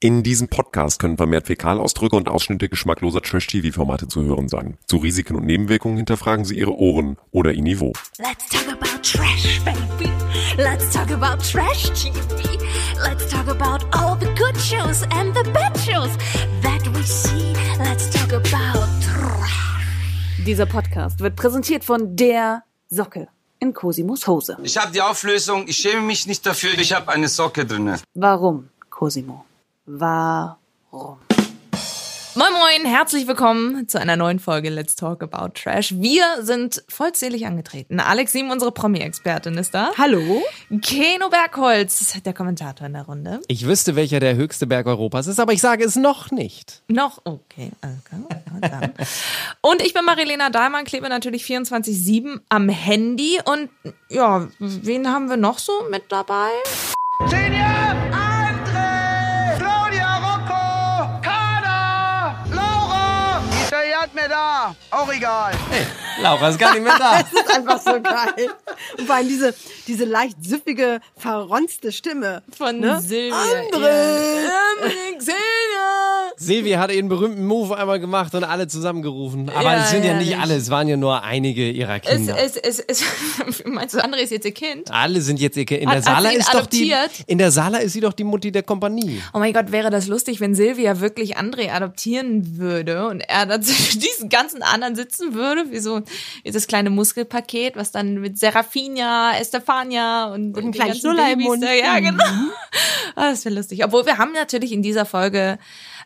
In diesem Podcast können vermehrt Fäkalausdrücke und Ausschnitte geschmackloser Trash-TV-Formate zu hören sein. Zu Risiken und Nebenwirkungen hinterfragen Sie Ihre Ohren oder Ihr Niveau. Let's talk about trash, baby. Let's talk about trash TV. Let's talk about all the good shows and the bad shows that we see. Let's talk about trash. Dieser Podcast wird präsentiert von der Socke in Cosimos Hose. Ich habe die Auflösung, ich schäme mich nicht dafür, ich habe eine Socke drinne. Warum, Cosimo? Warum? Moin Moin, herzlich willkommen zu einer neuen Folge Let's Talk About Trash. Wir sind vollzählig angetreten. Alex Sieben, unsere Promi-Expertin, ist da. Hallo? Keno Bergholz, der Kommentator in der Runde. Ich wüsste, welcher der höchste Berg Europas ist, aber ich sage es noch nicht. Noch, okay. okay. Und ich bin Marilena Dahlmann, klebe natürlich 24-7 am Handy. Und ja, wen haben wir noch so mit dabei? Senior! Auch egal. Laura ist gar nicht mehr da. Das ist einfach so geil. Und vor allem diese, diese leicht süffige, verronzte Stimme. Von Ne? Silvia. André! Ja. Silvia! Silvi hat ihren berühmten Move einmal gemacht und alle zusammengerufen. Aber Ja, es sind ja, ja, nicht nicht. alle, es waren ja nur einige ihrer Es, Kinder. es, es, es, meinst du, André ist jetzt ihr Kind? alle sind jetzt ihr Kind. In der hat Sala ist doch die. In der Sala ist sie doch die Mutti der Kompanie. Oh mein Gott, wäre das lustig, wenn Silvia wirklich André adoptieren würde und er dann zwischen diesen ganzen anderen sitzen würde, wie so wie das kleine Muskelpaket, was dann mit Serafina, Estefania und, einen die kleinen Schnuller im Babys Mund. Da, ja, genau. Ah, das wäre lustig. Obwohl wir haben natürlich in dieser Folge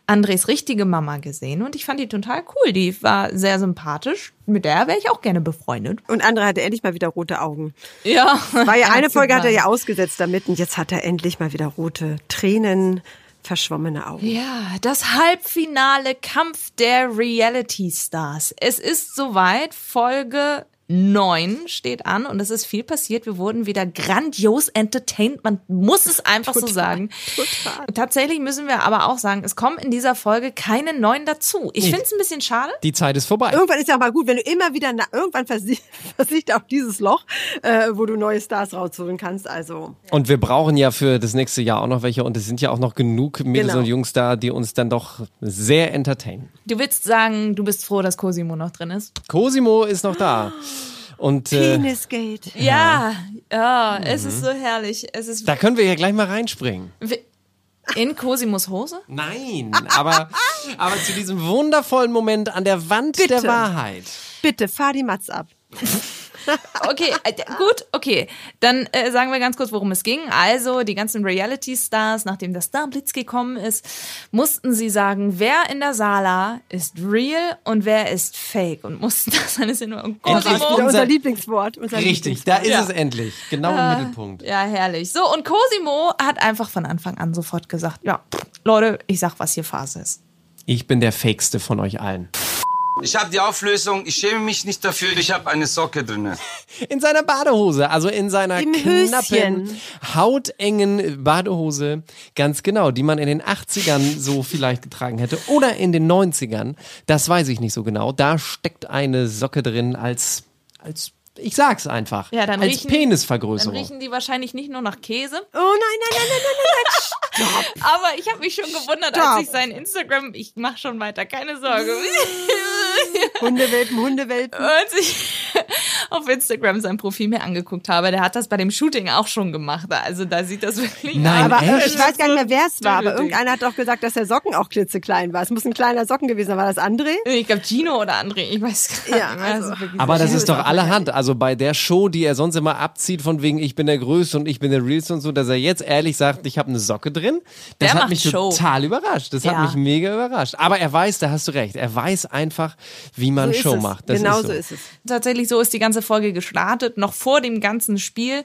Andres richtige Mama gesehen und ich fand die total cool. Die war sehr sympathisch. Mit der wäre ich auch gerne befreundet. Und André hatte endlich mal wieder rote Augen. Ja. War ja eine Folge hat er ja ausgesetzt damit und jetzt hat er endlich mal wieder rote Tränen, verschwommene Augen. Ja, das Halbfinale Kampf der Reality Stars. Es ist soweit. Folge 9 steht an und es ist viel passiert. Wir wurden wieder grandios entertained. Man muss es einfach so sagen. total. Tatsächlich müssen wir aber auch sagen, es kommen in dieser Folge keine neuen dazu. Ich finde es ein bisschen schade. Die Zeit ist vorbei. Irgendwann ist ja mal gut, wenn du immer wieder, na, irgendwann versi versiegt auch dieses Loch, äh, wo du neue Stars rausholen kannst. Also, Und wir brauchen ja für das nächste Jahr auch noch welche und es sind ja auch noch genug Mädels Genau. und Jungs da, die uns dann doch sehr entertainen. Du willst sagen, du bist froh, dass Cosimo noch drin ist? Cosimo ist noch da. Und äh, Penisgate. Ja, ja, es ist so herrlich. Es ist da können wir ja gleich mal reinspringen. in Cosimos Hose? Nein, aber, aber zu diesem wundervollen Moment an der Wand Bitte. der Wahrheit. Bitte, fahr die Matz ab. Okay, äh, gut, okay. Dann äh, sagen wir ganz kurz, worum es ging. Also, die ganzen Reality-Stars, nachdem das Star Blitz gekommen ist, mussten sie sagen, wer in der Sala ist real und wer ist fake. Und mussten das eine Sinn und Endlich Wieder Cosimo. unser- unser Lieblingswort. Unser Richtig, da Lieblingswort. ist es endlich. Genau im Mittelpunkt. Ja, herrlich. So, und Cosimo hat einfach von Anfang an sofort gesagt, ja, Leute, ich sag, was hier Phase ist. Ich bin der Fakeste von euch allen. Ich habe die Auflösung, ich schäme mich nicht dafür, ich habe eine Socke drinne. In seiner Badehose, also in seiner Im knappen, Höschen. hautengen Badehose, ganz genau, die man in den 80ern so vielleicht getragen hätte oder in den 90ern, das weiß ich nicht so genau. Da steckt eine Socke drin als, als ich sag's einfach, Ja, dann als riechen- Dann Penisvergrößerung. riechen die wahrscheinlich nicht nur nach Käse, Oh nein, nein, nein, nein, nein, nein, nein. Aber ich habe mich schon gewundert, Stopp. als ich sein Instagram, ich mach schon weiter, keine Sorge. Hundewelpen, Hundewelpen. als ich auf Instagram sein Profil mir angeguckt habe, der hat das bei dem Shooting auch schon gemacht. Also da sieht das wirklich Nein. Aber echt? ich weiß gar nicht mehr, wer es war, aber irgendeiner hat doch gesagt, dass der Socken auch klitzeklein war. Es muss ein kleiner Socken gewesen sein. War das André? Ich glaube Gino oder André, ich weiß gar Ja, nicht mehr. also- wirklich Aber das ist doch allerhand. Also bei der Show, die er sonst immer abzieht, von wegen ich bin der Größte und ich bin der Realste und so, dass er jetzt ehrlich sagt, ich habe eine Socke drin, das Der hat mich Show. total überrascht. Das Ja. hat mich mega überrascht. Aber er weiß, da hast du recht, er weiß einfach, wie man So Show es. macht. Das genau ist so. ist es. tatsächlich so ist die ganze Folge gestartet, noch vor dem ganzen Spiel.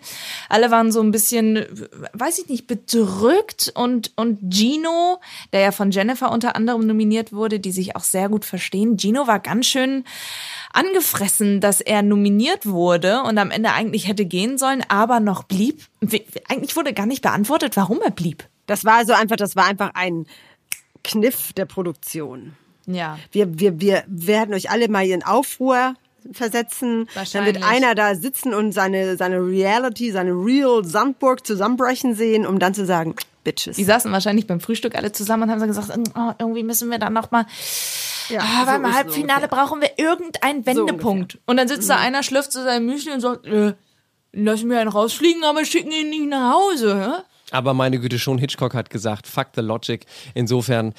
Alle waren so ein bisschen, weiß ich nicht, bedrückt und, und Gino, der ja von Jennifer unter anderem nominiert wurde, die sich auch sehr gut verstehen. Gino war ganz schön angefressen, dass er nominiert wurde und am Ende eigentlich hätte gehen sollen, aber noch blieb. Eigentlich wurde gar nicht beantwortet, warum er blieb. Das war so einfach, das war einfach ein Kniff der Produktion. Ja. Wir, wir, wir werden euch alle mal in Aufruhr versetzen. Dann wird einer da sitzen und seine, seine Reality, seine Real Sandburg zusammenbrechen sehen, um dann zu sagen, Bitches. Die saßen wahrscheinlich beim Frühstück alle zusammen und haben so gesagt, oh, irgendwie müssen wir dann noch mal, Ja, ah, so Halbfinale ungefähr. brauchen wir irgendeinen Wendepunkt. und dann sitzt da einer, schlürft so sein Müsli und sagt, äh, lassen wir einen rausfliegen, aber schicken ihn nicht nach Hause. Aber meine Güte, schon Hitchcock hat gesagt, fuck the logic. Insofern,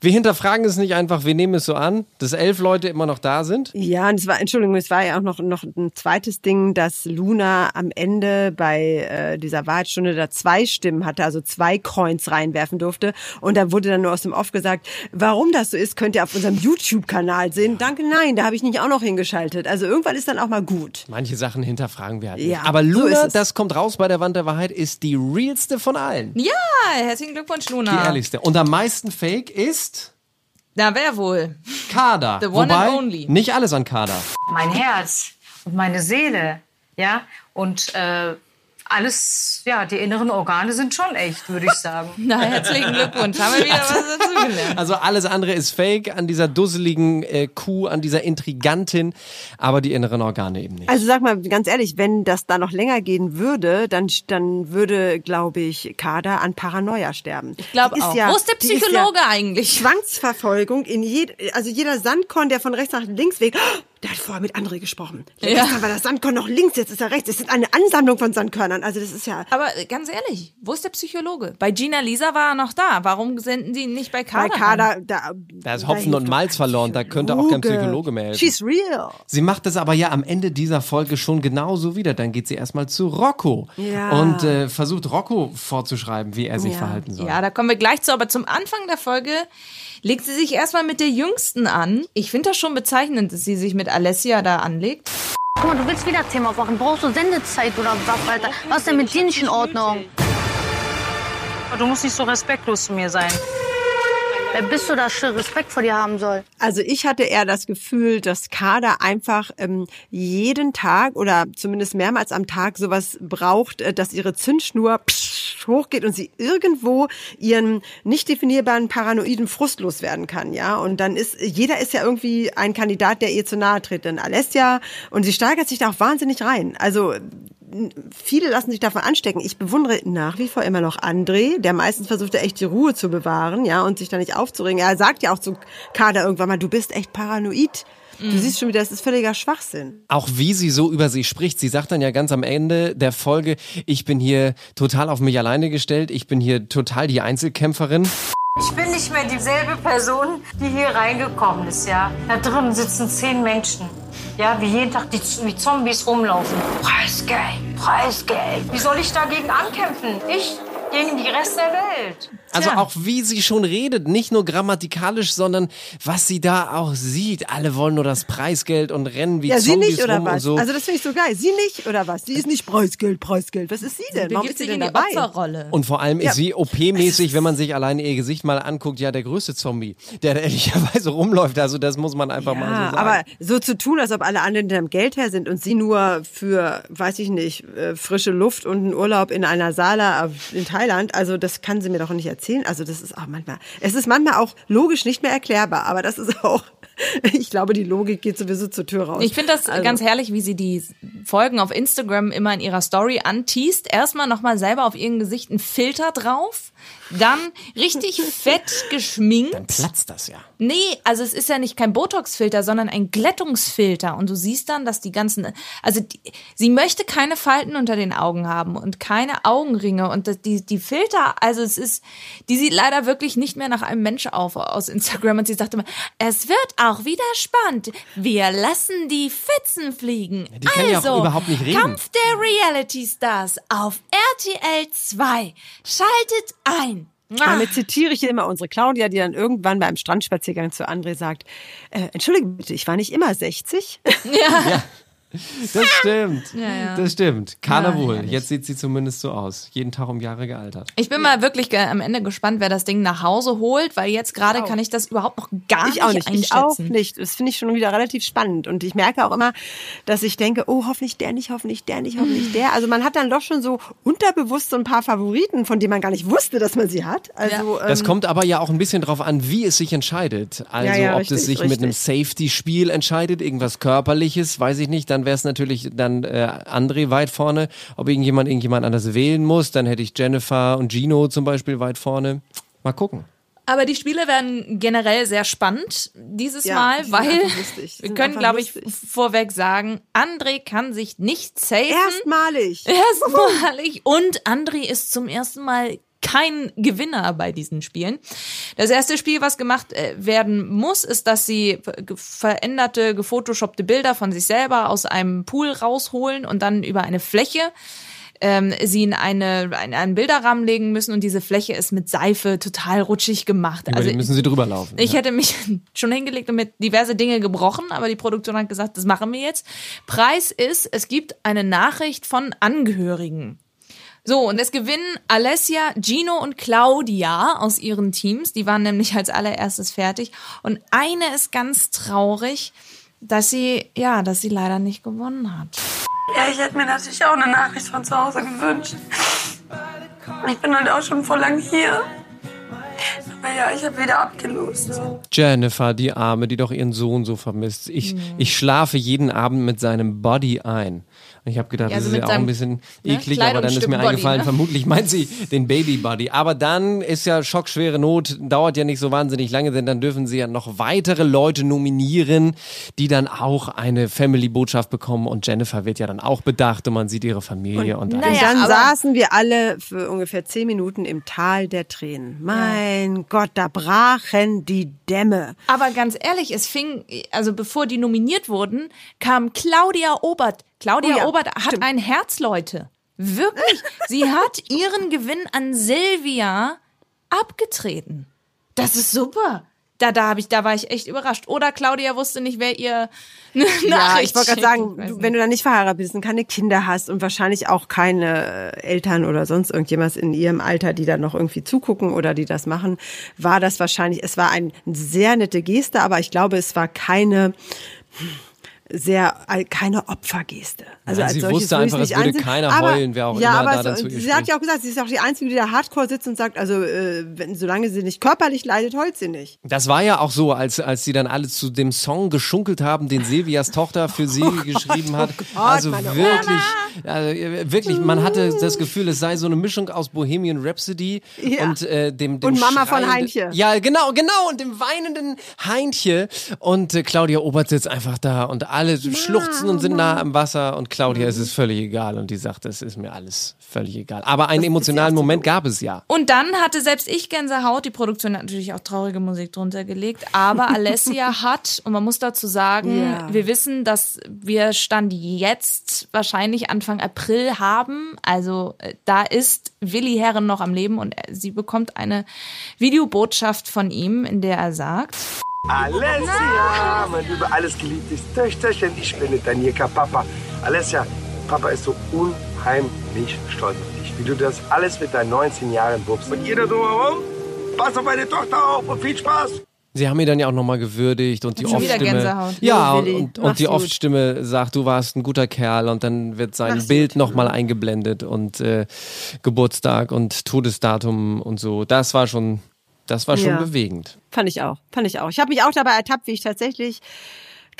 wir hinterfragen es nicht einfach, wir nehmen es so an, dass elf Leute immer noch da sind. Ja, und es war, Entschuldigung, es war ja auch noch, noch ein zweites Ding, dass Luna am Ende bei äh, dieser Wahrheitsstunde da zwei Stimmen hatte, also zwei Coins reinwerfen durfte. Und da wurde dann nur aus dem Off gesagt, warum das so ist, könnt ihr auf unserem YouTube-Kanal sehen. Danke, nein, da habe ich nicht auch noch hingeschaltet. Also irgendwann ist dann auch mal gut. Manche Sachen hinterfragen wir halt Ja, nicht. Aber so Luna, es. das kommt raus bei der Wand der Wahrheit, ist die realste von allen. Ja, herzlichen Glückwunsch, Die Luna. ehrlichste. Und am meisten Fake ist Na, wer wohl? Kader. The one Wobei, and only. nicht alles an Kader. mein Herz und meine Seele, ja, und äh, alles, ja, die inneren Organe sind schon echt, würde ich sagen. Na, herzlichen Glückwunsch. Haben wir wieder was dazugelernt. Also alles andere ist Fake an dieser dusseligen äh, Kuh, an dieser Intrigantin, aber die inneren Organe eben nicht. Also sag mal ganz ehrlich, wenn das da noch länger gehen würde, dann, dann würde, glaube ich, Kader an Paranoia sterben. Ich glaube auch. Ja, Wo ist der die ist Psychologe ja eigentlich? Zwangsverfolgung in jed, also jeder Sandkorn, der von rechts nach links weht, oh, der hat vorher mit André gesprochen. Ja. Gestern war das Sandkorn noch links, jetzt ist er rechts. Es ist eine Ansammlung von Sandkörnern. Also das ist ja Aber ganz ehrlich, wo ist der Psychologe? Bei Gina Lisa war er noch da. Warum senden sie ihn nicht bei bei Kader? Kader, da, Da ist Hopfen und Malz verloren, da könnte auch kein Psychologe mehr helfen. She's real. Sie macht es aber ja am Ende dieser Folge schon genauso wieder. Dann geht sie erstmal zu Rocco Ja. und äh, versucht Rocco vorzuschreiben, wie er sich Ja. verhalten soll. Ja, da kommen wir gleich zu. Aber zum Anfang der Folge legt sie sich erstmal mit der Jüngsten an. Ich finde das schon bezeichnend, dass sie sich mit Alessia da anlegt. Guck mal, du willst wieder Thema machen. Brauchst du Sendezeit oder was, Alter? Was ist denn mit dir nicht in Ordnung? Du musst nicht so respektlos zu mir sein. Wer bist du, dass ich Respekt vor dir haben soll? Also ich hatte eher das Gefühl, dass Kader einfach ähm, jeden Tag oder zumindest mehrmals am Tag sowas braucht, äh, dass ihre Zündschnur psch, hochgeht und sie irgendwo ihren nicht definierbaren paranoiden Frust loswerden kann, ja. Und dann ist jeder ist ja irgendwie ein Kandidat, der ihr zu nahe tritt. Denn Alessia und sie steigert sich da auch wahnsinnig rein. Also viele lassen sich davon anstecken. Ich bewundere nach wie vor immer noch André, der meistens versucht, echt die Ruhe zu bewahren, ja, und sich da nicht aufzuregen. Er sagt ja auch zu Kader irgendwann mal, du bist echt paranoid. Du siehst schon wieder, das ist völliger Schwachsinn. Auch wie sie so über sie spricht. Sie sagt dann ja ganz am Ende der Folge, ich bin hier total auf mich alleine gestellt, ich bin hier total die Einzelkämpferin. Ich bin nicht mehr dieselbe Person, die hier reingekommen ist, ja. Da drin sitzen zehn Menschen. Ja, wie jeden Tag die wie Zombies rumlaufen. Preisgeld, Preisgeld. Wie soll ich dagegen ankämpfen? Ich gegen die Rest der Welt. Also Tja. auch wie sie schon redet, nicht nur grammatikalisch, sondern was sie da auch sieht. Alle wollen nur das Preisgeld und rennen wie Ja, sie Zombies nicht oder rum und was? so. Also das finde ich so geil. Sie nicht oder was? Sie ist nicht Preisgeld, Preisgeld. Was ist sie denn? Warum ist sie denn in die dabei? Opferrolle. Und vor allem Ja. ist sie OP-mäßig, wenn man sich alleine ihr Gesicht mal anguckt, ja der größte Zombie, der da ehrlicherweise rumläuft. Also das muss man einfach mal so Ja, sagen. aber so zu tun, als ob alle anderen hinterm Geld her sind und sie nur für, weiß ich nicht, äh, frische Luft und einen Urlaub in einer Sala in Thailand, also das kann sie mir doch nicht erzählen. Also das ist auch manchmal, es ist manchmal auch logisch nicht mehr erklärbar, aber das ist auch, ich glaube, die Logik geht sowieso zur Tür raus. Ich finde das Also- ganz herrlich, wie sie die Folgen auf Instagram immer in ihrer Story anteast. Erstmal nochmal selber auf ihrem Gesicht einen Filter drauf, dann richtig fett geschminkt. Platzt das ja. Nee, also es ist ja nicht kein Botox-Filter, sondern ein Glättungsfilter. Und du siehst dann, dass die ganzen, also die, sie möchte keine Falten unter den Augen haben und keine Augenringe. Und das, die, die Filter, also es ist, die sieht leider wirklich nicht mehr nach einem Mensch auf aus Instagram. Und sie sagte immer, es wird auch wieder spannend. Wir lassen die Fetzen fliegen. die kann ja auch also, überhaupt nicht reden. Kampf der Reality Stars auf RTL 2. Schaltet ein. Damit zitiere ich hier immer unsere Claudia, die dann irgendwann beim Strandspaziergang zu André sagt, äh, entschuldige bitte, ich war nicht immer 60. Das stimmt. ja. Das stimmt. Ja, wohl. herrlich. Jetzt sieht sie zumindest so aus. Jeden Tag um Jahre gealtert. Ich bin mal wirklich am Ende gespannt, wer das Ding nach Hause holt, weil jetzt gerade kann ich das überhaupt noch gar Ich auch nicht nicht, ich auch einschätzen. nicht. Das finde ich schon wieder relativ spannend. Und ich merke auch immer, dass ich denke, oh, hoffentlich der nicht, hoffentlich der nicht, hoffentlich der. Also man hat dann doch schon so unterbewusst so ein paar Favoriten, von denen man gar nicht wusste, dass man sie hat. Also, Das ähm, kommt aber ja auch ein bisschen drauf an, wie es sich entscheidet. Also Ja, ja, ob richtig, es sich mit einem richtig. Safety-Spiel entscheidet, irgendwas Körperliches, weiß ich nicht, dann dann wäre es natürlich dann äh, André weit vorne. Ob irgendjemand irgendjemand anders wählen muss, dann hätte ich Jennifer und Gino zum Beispiel weit vorne. Mal gucken. Aber die Spiele werden generell sehr spannend dieses Ja, Mal, weil wir können, glaube ich, vorweg sagen, André kann sich nicht safen. Erstmalig. Erstmalig. Und André ist zum ersten Mal kein Gewinner bei diesen Spielen. Das erste Spiel, was gemacht äh, werden muss, ist, dass sie veränderte, gefotoshoppte Bilder von sich selber aus einem Pool rausholen und dann über eine Fläche ähm, sie in eine, in einen Bilderrahmen legen müssen und diese Fläche ist mit Seife total rutschig gemacht. Über Also müssen sie drüber laufen. ich ja. hätte mich schon hingelegt und mit diverse Dinge gebrochen, aber die Produktion hat gesagt, das machen wir jetzt. Preis ist, es gibt eine Nachricht von Angehörigen. So, und es gewinnen Alessia, Gino und Claudia aus ihren Teams. Die waren nämlich als allererstes fertig. Und eine ist ganz traurig, dass sie, ja, dass sie leider nicht gewonnen hat. Ja, ich hätte mir natürlich auch eine Nachricht von zu Hause gewünscht. Ich bin halt auch schon vor lang hier. Aber ja, ich habe wieder abgelost. Jennifer, die Arme, die doch ihren Sohn so vermisst. Ich, ich schlafe jeden Abend mit seinem Body ein. Und ich habe gedacht, Ja, also das ist ja auch ein bisschen ne, eklig, aber dann ist mir Body, eingefallen, ne? vermutlich meint sie den Baby Body. Aber dann ist ja schockschwere Not, dauert ja nicht so wahnsinnig lange, denn dann dürfen sie ja noch weitere Leute nominieren, die dann auch eine Family-Botschaft bekommen. Und Jennifer wird ja dann auch bedacht und man sieht ihre Familie und, alles. Und Naja, dann aber- saßen wir alle für ungefähr zehn Minuten im Tal der Tränen. Mein Gott, da brachen die Dämme. Aber ganz ehrlich, es fing, also bevor die nominiert wurden, kam Claudia Obert. Claudia Oh ja, Obert hat stimmt. ein Herz, Leute. Wirklich. Sie hat ihren Gewinn an Silvia abgetreten. Das ist super. Da, da, hab ich, da war ich echt überrascht. Oder Claudia wusste nicht, wer ihr eine Ja, Nachricht ich wollte gerade sagen, du, wenn du dann nicht verheiratet bist und keine Kinder hast und wahrscheinlich auch keine äh, Eltern oder sonst irgendjemand in ihrem Alter, die da noch irgendwie zugucken oder die das machen, war das wahrscheinlich, es war eine sehr nette Geste, aber ich glaube, es war keine sehr keine Opfergeste. Also Nein, als sie solches wusste einfach, es würde ansehen. keiner aber, heulen, wer auch ja, immer aber da so, dann zu ihr sie hat ja auch gesagt, sie ist auch die Einzige, die da Hardcore sitzt und sagt, also äh, wenn, solange sie nicht körperlich leidet, heult sie nicht. Das war ja auch so, als, als sie dann alle zu dem Song geschunkelt haben, den Silvias Tochter für sie geschrieben hat. also Oh meine wirklich, also wirklich, man hatte das Gefühl, es sei so eine Mischung aus Bohemian Rhapsody Ja. und äh, dem, dem Und Mama von Heintje. Ja, genau, genau, und dem weinenden Heintje. Und äh, Claudia Obert sitzt einfach da und alle schluchzen und sind nah am Wasser und Claudia ist es völlig egal und die sagt, es ist mir alles völlig egal. Aber einen emotionalen Moment gab es ja. Und dann hatte selbst ich Gänsehaut. Die Produktion hat natürlich auch traurige Musik drunter gelegt. Aber Alessia hat, und man muss dazu sagen, Ja. wir wissen, dass wir Stand jetzt wahrscheinlich Anfang April haben. Also äh, da ist Willi Herren noch am Leben und er- sie bekommt eine Videobotschaft von ihm, in der er sagt, Alessia, mein über alles geliebtes Töchterchen, ich bin dein Jeka Papa. Alessia, Papa ist so unheimlich stolz auf dich, wie du das alles mit deinen 19 Jahren wuppst. Und ihr da drumherum, pass auf meine Tochter auf und viel Spaß. Sie haben ihn dann ja auch nochmal gewürdigt und die Off-Stimme. Gänsehaut. Ja, und, und, und die. Off-Stimme sagt, du warst ein guter Kerl und dann wird sein Mach's Bild nochmal eingeblendet und äh, Geburtstag und Todesdatum und so. Das war schon, das war schon Ja. bewegend. Fand ich auch, fand ich auch. Ich habe mich auch dabei ertappt, wie ich tatsächlich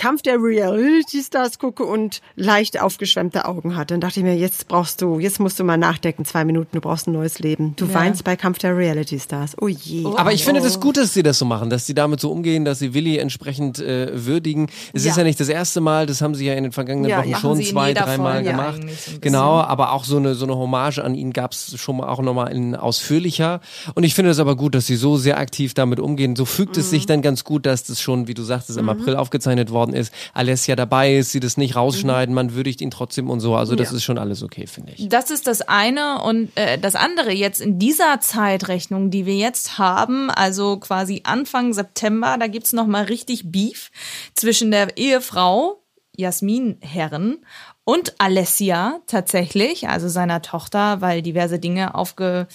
Kampf der Reality Stars gucke und leicht aufgeschwemmte Augen hatte. Dann dachte ich mir, jetzt brauchst du, jetzt musst du mal nachdenken, zwei Minuten, du brauchst ein neues Leben. Du weinst bei Kampf der Reality Stars. Oh je. Aber ich finde das gut, dass sie das so machen, dass sie damit so umgehen, dass sie Willi entsprechend äh, würdigen. Es Ja. ist ja nicht das erste Mal, das haben sie ja in den vergangenen Ja, Wochen ja. schon zwei, dreimal gemacht. so genau, aber auch so eine so eine Hommage an ihn gab es schon mal auch nochmal in ausführlicher. Und ich finde es aber gut, dass sie so sehr aktiv damit umgehen. So fügt es Mhm. sich dann ganz gut, dass das schon, wie du sagtest, im April aufgezeichnet worden ist. Alessia dabei ist, sie das nicht rausschneiden, man würdigt ihn trotzdem und so. Also das Ja. ist schon alles okay, finde ich. Das ist das eine und äh, das andere jetzt in dieser Zeitrechnung, die wir jetzt haben, also quasi Anfang September, da gibt's noch mal richtig Beef zwischen der Ehefrau Jasmin Herren und Alessia tatsächlich, also seiner Tochter, weil diverse Dinge aufge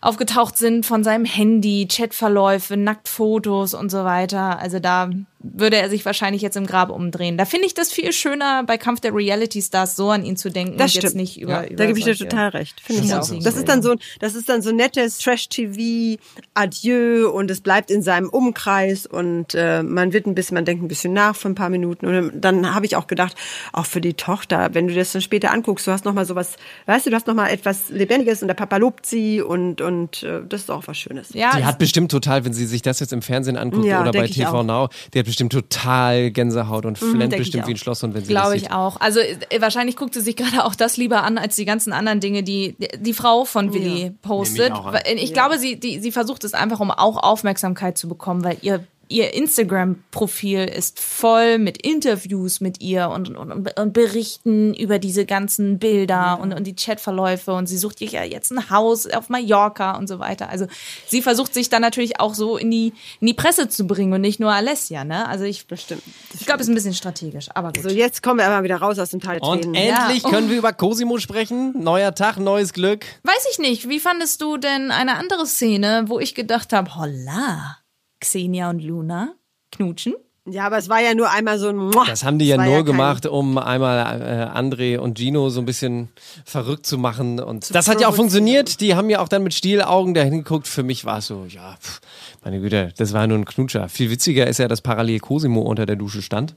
aufgetaucht sind von seinem Handy, Chatverläufe, Nacktfotos und so weiter. Also da würde er sich wahrscheinlich jetzt im Grab umdrehen. Da finde ich das viel schöner, bei Kampf der Reality Stars so an ihn zu denken Das und jetzt stimmt. nicht über, Ja, über da gebe ich dir total recht. Finde ich auch. schmutzigen Das ist dann so, das ist dann so nettes Trash-TV, Adieu und es bleibt in seinem Umkreis und äh, man wird ein bisschen, man denkt ein bisschen nach für ein paar Minuten und dann habe ich auch gedacht, auch für die Tochter, wenn du das dann später anguckst, du hast noch mal sowas, weißt du, du hast noch mal etwas Lebendiges und der Papa lobt sie und und äh, das ist auch was Schönes. Ja, Die hat bestimmt total, wenn sie sich das jetzt im Fernsehen anguckt Ja, oder bei TV. Now, die hat bestimmt total Gänsehaut und flennt denk ich bestimmt wie ein Schlosshund, wenn sie Glaube das ich sieht. auch. Also äh, wahrscheinlich guckt sie sich gerade auch das lieber an als die ganzen anderen Dinge, die die Frau von Willi postet. Nehme ich. Weil Ich glaube, sie die, sie versucht es einfach, um auch Aufmerksamkeit zu bekommen, weil ihr ihr Instagram-Profil ist voll mit Interviews mit ihr und, und, und Berichten über diese ganzen Bilder und, und die Chatverläufe und sie sucht sich ja jetzt ein Haus auf Mallorca und so weiter. Also sie versucht sich dann natürlich auch so in die, in die Presse zu bringen und nicht nur Alessia, ne? Also ich, Das stimmt. ich glaube, es ist ein bisschen strategisch, aber gut. So, jetzt kommen wir aber wieder raus aus dem Teil der Und Tränen. endlich Ja. können wir über Cosimo sprechen. Neuer Tag, neues Glück. Weiß ich nicht. Wie fandest du denn eine andere Szene, wo ich gedacht habe, holla, Xenia und Luna knutschen? Ja, aber es war ja nur einmal so ein Muah. Das haben die ja nur kein- gemacht, um einmal äh, André und Gino so ein bisschen verrückt zu machen. Und das hat ja auch funktioniert. Die haben ja auch dann mit Stielaugen dahin geguckt. Für mich war es so, ja, pff, meine Güte, das war nur ein Knutscher. Viel witziger ist ja, dass parallel Cosimo unter der Dusche stand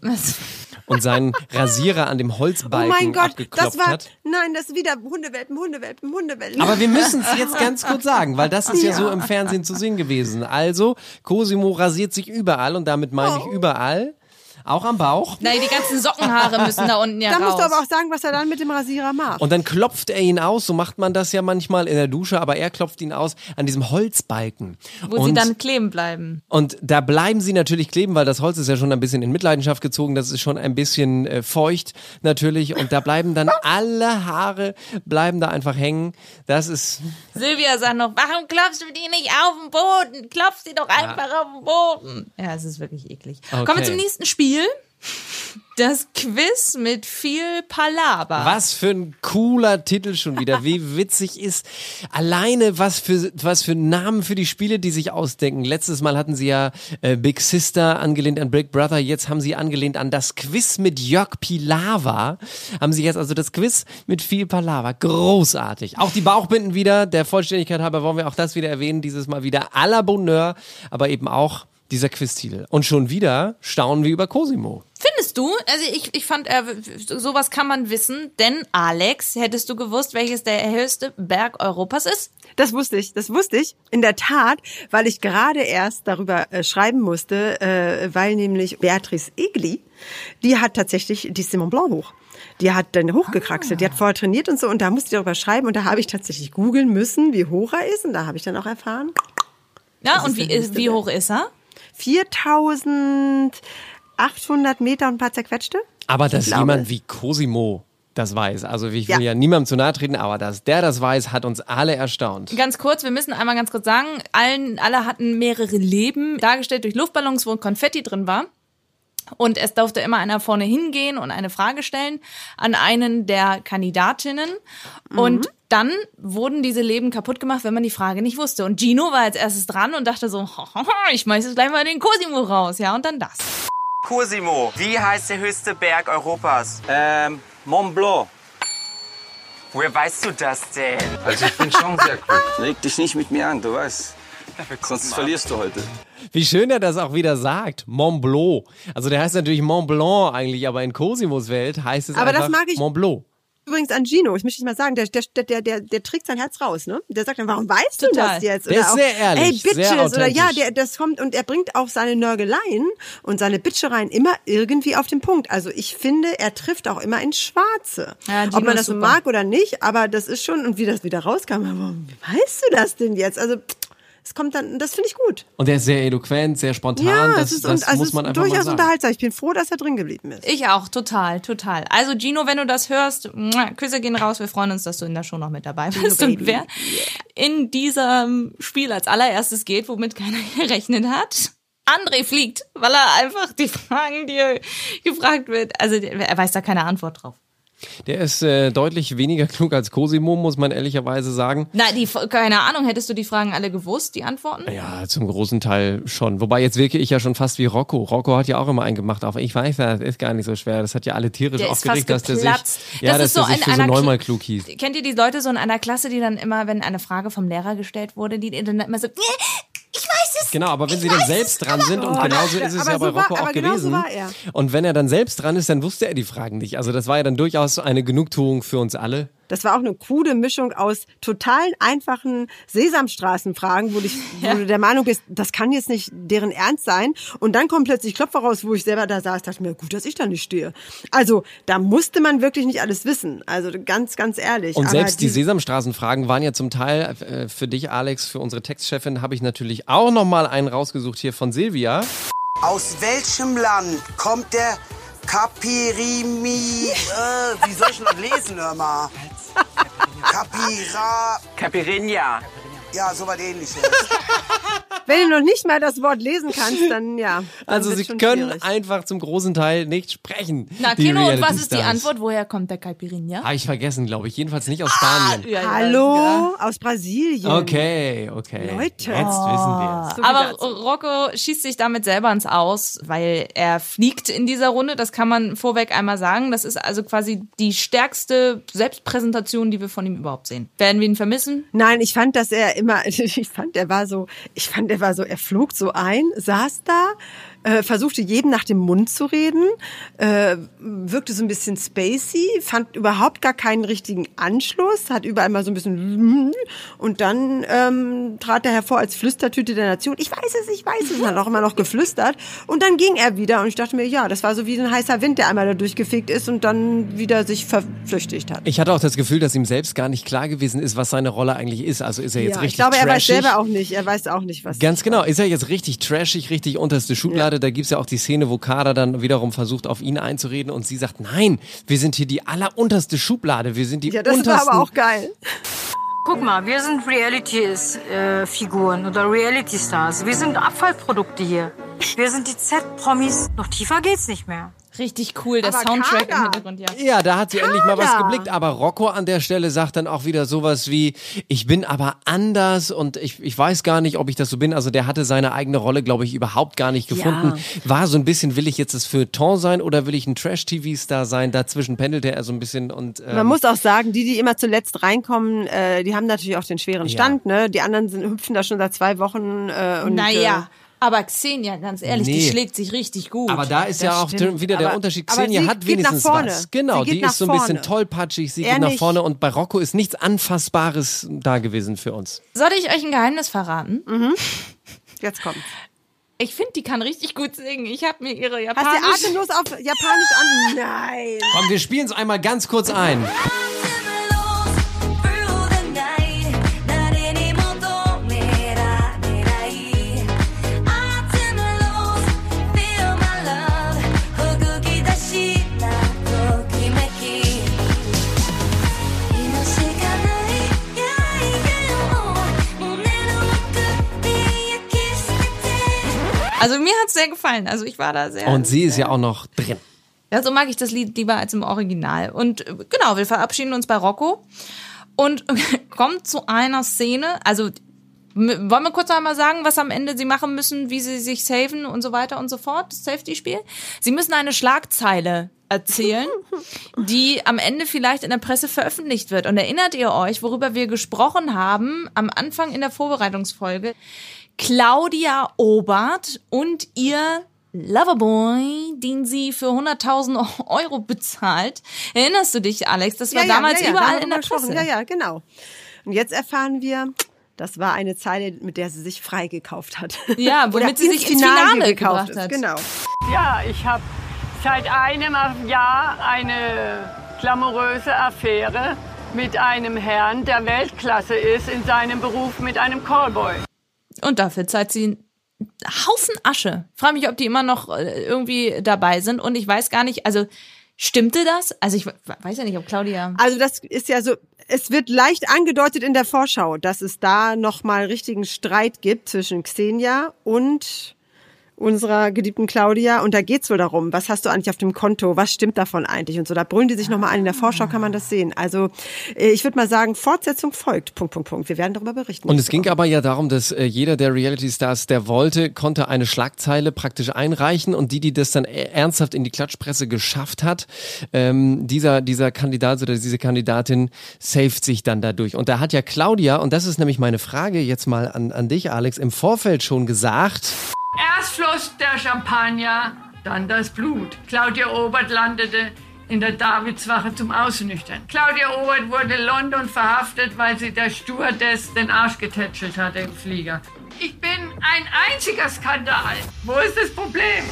und seinen Rasierer an dem Oh Holzbalken mein Gott, das war, hat. nein, das ist wieder Hundewelpen, Hundewelpen, Hundewelpen. Aber wir müssen es jetzt ganz kurz sagen, weil das ist ja. Ja. so im Fernsehen zu sehen gewesen. Also, Cosimo rasiert sich überall und damit meine Oh. ich überall. Auch am Bauch. Nein, die ganzen Sockenhaare müssen da unten ja da raus. musst du aber auch sagen, was er dann mit dem Rasierer macht. Und dann klopft er ihn aus, so macht man das ja manchmal in der Dusche, aber er klopft ihn aus an diesem Holzbalken. wo und, sie dann kleben bleiben. und da bleiben sie natürlich kleben, weil das Holz ist ja schon ein bisschen in Mitleidenschaft gezogen, das ist schon ein bisschen äh, feucht natürlich und da bleiben dann alle Haare bleiben da einfach hängen. Das ist Silvia sagt noch, warum klopfst du die nicht auf den Boden? Klopf sie doch einfach auf den Boden. Ja, es ist wirklich eklig. Kommen wir Okay. zum nächsten Spiel. Das Quiz mit viel Palaber. Was für ein cooler Titel schon wieder. Wie witzig ist alleine was für was für Namen für die Spiele, die sich ausdenken. Letztes Mal hatten sie ja äh, Big Sister angelehnt an Big Brother. Jetzt haben sie angelehnt an das Quiz mit Jörg Pilawa. Haben sie jetzt also das Quiz mit viel Palaver. Großartig. Auch die Bauchbinden wieder. Der Vollständigkeit halber wollen wir auch das wieder erwähnen. Dieses Mal wieder à la Bonheur, aber eben auch dieser Quiztitel. Und schon wieder staunen wir über Cosimo. Findest du? Also ich, ich fand, äh, sowas kann man wissen, denn Alex, hättest du gewusst, welches der höchste Berg Europas ist? Das wusste ich, das wusste ich. In der Tat, weil ich gerade erst darüber äh, schreiben musste, äh, weil nämlich Beatrice Egli, die hat tatsächlich die Simon Blanc hoch. Die hat dann hochgekraxelt, die hat vorher trainiert und so und da musste ich darüber schreiben und da habe ich tatsächlich googeln müssen, wie hoch er ist und da habe ich dann auch erfahren. Ja, und ist wie, wie hoch ist er? 4800 Meter und ein paar zerquetschte. Aber dass jemand wie Cosimo das weiß, also ich will Ja. ja, niemandem zu nahe treten, aber dass der das weiß, hat uns alle erstaunt. Ganz kurz, wir müssen einmal ganz kurz sagen, allen, alle hatten mehrere Leben, dargestellt durch Luftballons, wo Konfetti drin war. Und es durfte immer einer vorne hingehen und eine Frage stellen an einen der Kandidatinnen. Und dann wurden diese Leben kaputt gemacht, wenn man die Frage nicht wusste. Und Gino war als erstes dran und dachte so, ich schmeiß jetzt gleich mal den Cosimo raus. Ja, und dann das. Cosimo, wie heißt der höchste Berg Europas? Ähm, Mont Blanc. Woher weißt du das denn? Also ich bin schon sehr klug. Leg dich nicht mit mir an, du weißt. Sonst verlierst du heute. Wie schön er das auch wieder sagt, Mont Blanc. Also der heißt natürlich Mont Blanc eigentlich, aber in Cosimos Welt heißt es Aber das einfach mag ich- Mont Blanc. Übrigens an Gino, ich möchte dich mal sagen, der, der, der, der, der trägt sein Herz raus, ne? Der sagt dann, warum weißt du Total. das jetzt? Der ist sehr ehrlich, Ey, Bitches, oder ja, der, das kommt und er bringt auch seine Nörgeleien und seine Bitchereien immer irgendwie auf den Punkt. Also ich finde, er trifft auch immer ins Schwarze. Ja, Gino Ob man das so mag oder nicht, aber das ist schon, und wie das wieder rauskam, warum weißt du das denn jetzt? Also, es kommt dann, das finde ich gut. Und der ist sehr eloquent, sehr spontan. Ja, das ist, das und, also muss man ist einfach mal durchaus sagen. unterhaltsam. Ich bin froh, dass er drin geblieben ist. Ich auch, total, total. Also Gino, wenn du das hörst, Küsse gehen raus. Wir freuen uns, dass du in der Show noch mit dabei bist. Und wer in diesem Spiel als allererstes geht, womit keiner gerechnet hat, André fliegt, weil er einfach die Fragen, die er gefragt wird, also er weiß da keine Antwort drauf. Der ist äh, deutlich weniger klug als Cosimo, muss man ehrlicherweise sagen. Na, die, keine Ahnung, hättest du die Fragen alle gewusst, die Antworten? Ja, zum großen Teil schon. Wobei jetzt wirke ich ja schon fast wie Rocco. Rocco hat ja auch immer einen gemacht, aber ich weiß, das ist gar nicht so schwer. Das hat ja alle tierisch Der aufgeregt, dass der sich, ja, Das dass ist so der sich für so neunmal Kl- klug hieß. Kennt ihr die Leute so in einer Klasse, die dann immer, wenn eine Frage vom Lehrer gestellt wurde, die dann immer so, ich weiß es. Genau, aber wenn sie dann selbst dran sind und genauso ist es ja bei Rocco auch genau gewesen. Und wenn er dann selbst dran ist, dann wusste er die Fragen nicht. Also das war ja dann durchaus eine Genugtuung für uns alle. Das war auch eine krude Mischung aus totalen einfachen Sesamstraßenfragen, wo, dich, wo du der Meinung bist, das kann jetzt nicht deren Ernst sein. Und dann kommen plötzlich Klopfer raus, wo ich selber da saß, dachte mir, gut, dass ich da nicht stehe. Also da musste man wirklich nicht alles wissen. Also ganz, ganz ehrlich. Und Aber selbst die diese- Sesamstraßenfragen waren ja zum Teil äh, für dich, Alex, für unsere Textchefin, habe ich natürlich auch nochmal einen rausgesucht hier von Silvia. Aus welchem Land kommt der Capirimi? Äh, wie soll ich denn das lesen, hör mal? Capira. Capirinha. Ja, so was ähnliches. Wenn du noch nicht mal das Wort lesen kannst, dann ja. Dann Also sie schon können schwierig. einfach zum großen Teil nicht sprechen. Na, Kino, und was ist die. Antwort? Woher kommt der Caipirinha? Habe ich vergessen, glaube ich. Jedenfalls nicht aus Spanien. Ja, ja, Hallo, ja. aus Brasilien. Okay, okay. Leute. Jetzt wissen wir So Aber. Rocco schießt sich damit selber ins Aus, weil er fliegt in dieser Runde. Das kann man vorweg einmal sagen. Das ist also quasi die stärkste Selbstpräsentation, die wir von ihm überhaupt sehen. Werden wir ihn vermissen? Nein, ich fand, dass er immer, ich fand, er war so, ich fand, er war so, er flog so ein, saß da, äh, versuchte jedem nach dem Mund zu reden, äh, wirkte so ein bisschen spacey, fand überhaupt gar keinen richtigen Anschluss, hat überall mal so ein bisschen und dann ähm, trat er hervor als Flüstertüte der Nation. Ich weiß es, ich weiß es, und hat auch immer noch geflüstert und dann ging er wieder und ich dachte mir, ja, das war so wie ein heißer Wind, der einmal da durchgefegt ist und dann wieder sich verflüchtigt hat. Ich hatte auch das Gefühl, dass ihm selbst gar nicht klar gewesen ist, was seine Rolle eigentlich ist. Also ist er jetzt ja, richtig ich glaube, er weiß trashig? selber auch nicht, er weiß auch nicht, was Ganz genau. Ist er jetzt richtig trashig, richtig unterste Schublade? Da gibt's ja auch die Szene, wo Kader dann wiederum versucht, auf ihn einzureden und sie sagt, nein, wir sind hier die allerunterste Schublade. Wir sind die Ja, das untersten. war aber auch geil. Guck mal, wir sind Reality-Figuren oder Reality-Stars. Wir sind Abfallprodukte hier. Wir sind die Z-Promis. Noch tiefer geht's nicht mehr. Richtig cool, der Aber Soundtrack Kader. im Hintergrund, ja. Ja, da hat sie endlich mal was Kader. geblickt. Aber Rocco an der Stelle sagt dann auch wieder sowas wie, ich bin aber anders und ich, ich weiß gar nicht, ob ich das so bin. Also der hatte seine eigene Rolle, glaube ich, überhaupt gar nicht gefunden. War so ein bisschen, will ich jetzt das Feuilleton sein oder will ich ein Trash-TV-Star sein? Dazwischen pendelte er so ein bisschen und... Ähm, Man muss auch sagen, die, die immer zuletzt reinkommen, äh, die haben natürlich auch den schweren Stand. Ne? Die anderen sind, hüpfen da schon seit zwei Wochen. Äh, und, Naja, aber Xenia, ganz ehrlich, die Nee. schlägt sich richtig gut. Aber da ist ja Das auch stimmt. wieder der Aber- Unterschied. Xenia sie hat geht nach wenigstens vorne. was. Genau, die ist so ein bisschen tollpatschig, sie Er geht nach nicht. vorne und bei Rocco ist nichts Anfassbares da gewesen für uns. Soll ich euch ein Geheimnis verraten? äh, Jetzt kommt. Ich finde, die kann richtig gut singen. Ich habe mir ihre Hast du atemlos auf Japanisch an? Nein. Komm, wir spielen es einmal ganz kurz ein. Also mir hat's sehr gefallen. Also ich war da sehr... Und sie ist ja auch noch drin. Ja, so mag ich das Lied lieber als im Original. Und äh, genau, wir verabschieden uns bei Rocco und kommen zu einer Szene. Also wollen wir kurz einmal sagen, was am Ende sie machen müssen, wie sie sich saven und so weiter und so fort, das Safety-Spiel. Sie müssen eine Schlagzeile erzählen, die am Ende vielleicht in der Presse veröffentlicht wird. Und erinnert ihr euch, worüber wir gesprochen haben am Anfang in der Vorbereitungsfolge? Claudia Obert und ihr Loverboy, den sie für 100.000 Euro bezahlt. Erinnerst du dich, Alex? Das war Ja, damals ja, ja, überall in der. Presse. Ja, ja, genau. Und jetzt erfahren wir, das war eine Zeile, mit der sie sich freigekauft hat. Ja, womit sie sich ins Finale gebracht ist. hat. Genau. Ja, ich habe seit einem Jahr eine glamouröse Affäre mit einem Herrn, der Weltklasse ist in seinem Beruf mit einem Callboy. Und dafür zahlt sie Haufen Asche. Frage mich, ob die immer noch äh, irgendwie dabei sind. Und ich weiß gar nicht, also stimmte das? Also ich we- weiß ja nicht, ob Claudia. Also das ist ja so, es wird leicht angedeutet in der Vorschau, dass es da nochmal richtigen Streit gibt zwischen Xenia und unserer geliebten Claudia. Und da geht's wohl darum, was hast du eigentlich auf dem Konto? Was stimmt davon eigentlich? Und so, da brüllen die sich nochmal an. In der Vorschau kann man das sehen. Also äh, ich würde mal sagen, Fortsetzung folgt. Punkt, Punkt, Punkt. Wir werden darüber berichten. Und es ging aber ja darum, dass äh, jeder der Reality Stars, der wollte, konnte eine Schlagzeile praktisch einreichen und die, die das dann e- ernsthaft in die Klatschpresse geschafft hat, ähm, dieser, dieser Kandidat oder diese Kandidatin saved sich dann dadurch. Und da hat ja Claudia, und das ist nämlich meine Frage jetzt mal an, an dich, Alex, im Vorfeld schon gesagt, Erst floss der Champagner, dann das Blut. Claudia Obert landete in der Davidswache zum Ausnüchtern. Claudia Obert wurde in London verhaftet, weil sie der Stewardess den Arsch getätschelt hatte im Flieger. Ich bin ein einziger Skandal. Wo ist das Problem?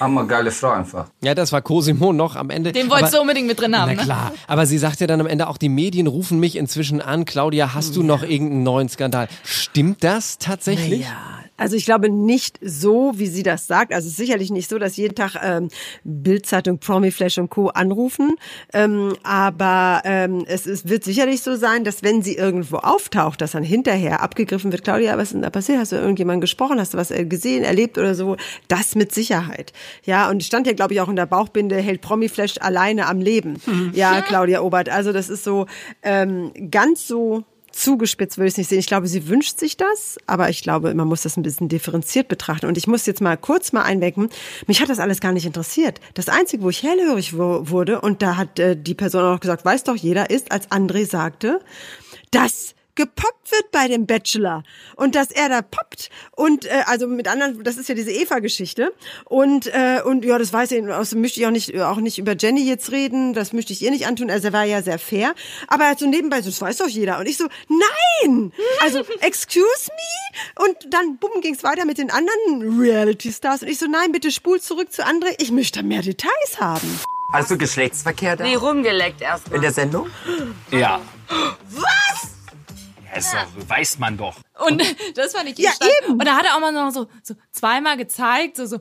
Hammer geile Frau einfach. Ja, das war Cosimo noch am Ende. Den wolltest du unbedingt mit drin haben, Na ne? klar. Aber sie sagt ja dann am Ende auch, die Medien rufen mich inzwischen an. Claudia, hast du noch irgendeinen neuen Skandal? Stimmt das tatsächlich? Ja. Also ich glaube nicht so, wie sie das sagt. Also es ist sicherlich nicht so, dass jeden Tag ähm, Bildzeitung, Promiflash und Co. anrufen. Ähm, aber ähm, es ist, wird sicherlich so sein, dass wenn sie irgendwo auftaucht, dass dann hinterher abgegriffen wird, Claudia, was ist denn da passiert? Hast du irgendjemanden gesprochen? Hast du was äh, gesehen, erlebt oder so? Das mit Sicherheit. Ja, und stand ja, glaube ich, auch in der Bauchbinde, hält Promiflash alleine am Leben. Ja, Claudia Obert. Also das ist so ähm, ganz so zugespitzt würde ich es nicht sehen. Ich glaube, sie wünscht sich das, aber ich glaube, man muss das ein bisschen differenziert betrachten. Und ich muss jetzt mal kurz mal einwecken, mich hat das alles gar nicht interessiert. Das Einzige, wo ich hellhörig wurde, und da hat äh, die Person auch gesagt, weiß doch jeder, ist, als André sagte, dass gepoppt wird bei dem Bachelor. Und dass er da poppt und äh, also mit anderen das ist ja diese Eva Geschichte und äh, und ja das weiß ich außerdem möchte ich auch nicht auch nicht über Jenny jetzt reden. Das möchte ich ihr nicht antun. Also er war ja sehr fair. Aber er hat so nebenbei so das weiß doch jeder. Und ich so nein! Also excuse me? Und dann bumm ging's weiter mit den anderen Reality Stars und ich so nein bitte spul zurück zu André. Ich möchte mehr Details haben. Also Geschlechtsverkehr da? Nee, rumgeleckt erstmal. In der Sendung? Ja. Was? Ja, ist doch, weiß man doch. Und das fand ich Ja, stark. eben. Und da hat er auch mal noch so, so zweimal gezeigt, so, so.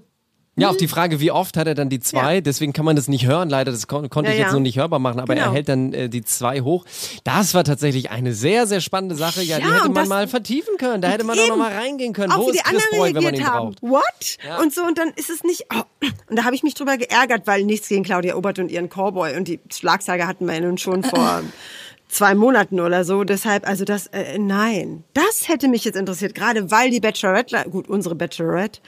Ja, auf die Frage, wie oft hat er dann die zwei? Deswegen kann man das nicht hören, leider. Das kon konnte Ja, ich jetzt ja. noch nicht hörbar machen, aber Genau. er hält dann äh, die zwei hoch. Das war tatsächlich eine sehr, sehr spannende Sache. Ja, die Ja, hätte man das- mal vertiefen können. Da hätte man doch Eben. noch mal reingehen können. Auch Wo wie die ist Chris anderen Boy, wenn man reagiert ihn haben. braucht? What? Ja. Und so, und dann ist es nicht. Oh. Und da habe ich mich drüber geärgert, weil nichts gegen Claudia Obert und ihren Cowboy. Und die Schlagzeiger hatten wir ja nun schon vor zwei Monaten oder so. Deshalb, also das, äh, nein. Das hätte mich jetzt interessiert, gerade weil die Bachelorette, gut, unsere Bachelorette,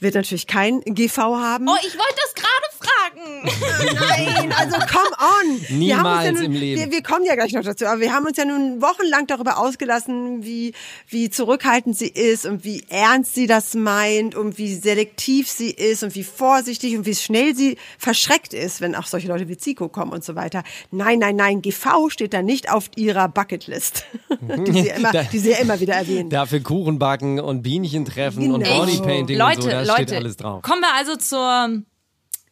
wird natürlich kein GV haben. Oh, ich wollte das gerade fragen. Nein, also come on. uns ja Niemals nun, im Leben. Wir, wir kommen ja gleich noch dazu, aber wir haben uns ja nun wochenlang darüber ausgelassen, wie, wie zurückhaltend sie ist und wie ernst sie das meint und wie selektiv sie ist und wie vorsichtig und wie schnell sie verschreckt ist, wenn auch solche Leute wie Zico kommen und so weiter. Nein, nein, nein, GV steht da nicht auf ihrer Bucketlist, die, sie immer, die sie ja immer wieder erwähnen. Dafür Kuchen backen und Bienchen treffen und Genau. Bodypainting Leute, und so, da Leute, steht alles drauf. kommen wir also zur,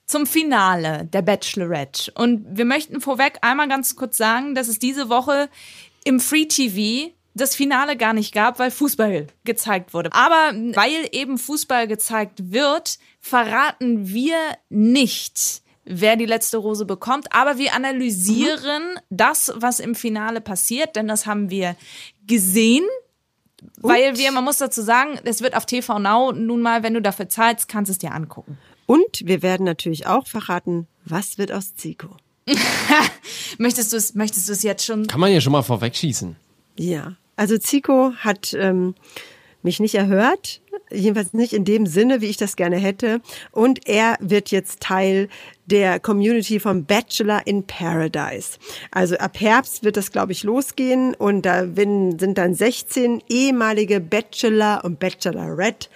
zum Finale der Bachelorette. Und wir möchten vorweg einmal ganz kurz sagen, dass es diese Woche im Free TV das Finale gar nicht gab, weil Fußball gezeigt wurde. Aber weil eben Fußball gezeigt wird, verraten wir nicht, wer die letzte Rose bekommt. Aber wir analysieren das, was im Finale passiert, denn das haben wir gesehen. Weil wir, man muss dazu sagen, es wird auf TV Now nun mal, wenn du dafür zahlst, kannst du es dir angucken. Und wir werden natürlich auch verraten, was wird aus Zico. Möchtest du es, möchtest du es jetzt schon? Kann man ja schon mal vorwegschießen. Ja, also Zico hat ähm, mich nicht erhört, jedenfalls nicht in dem Sinne, wie ich das gerne hätte. Und er wird jetzt Teil der Community vom Bachelor in Paradise. Also ab Herbst wird das, glaube ich, losgehen und da sind dann 16 ehemalige Bachelor und Bachelorette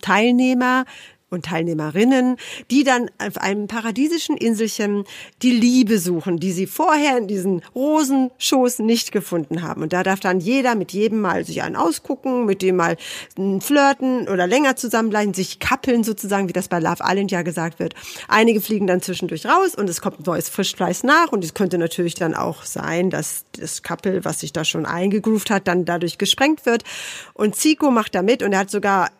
Teilnehmer und Teilnehmerinnen, die dann auf einem paradiesischen Inselchen die Liebe suchen, die sie vorher in diesen Rosenschoß nicht gefunden haben. Und da darf dann jeder mit jedem mal sich einen ausgucken, mit dem mal mm, flirten oder länger zusammenbleiben, sich kappeln sozusagen, wie das bei Love Island ja gesagt wird. Einige fliegen dann zwischendurch raus und es kommt ein neues Frischfleisch nach und es könnte natürlich dann auch sein, dass das Couple, was sich da schon eingegroovt hat, dann dadurch gesprengt wird. Und Zico macht da mit und er hat sogar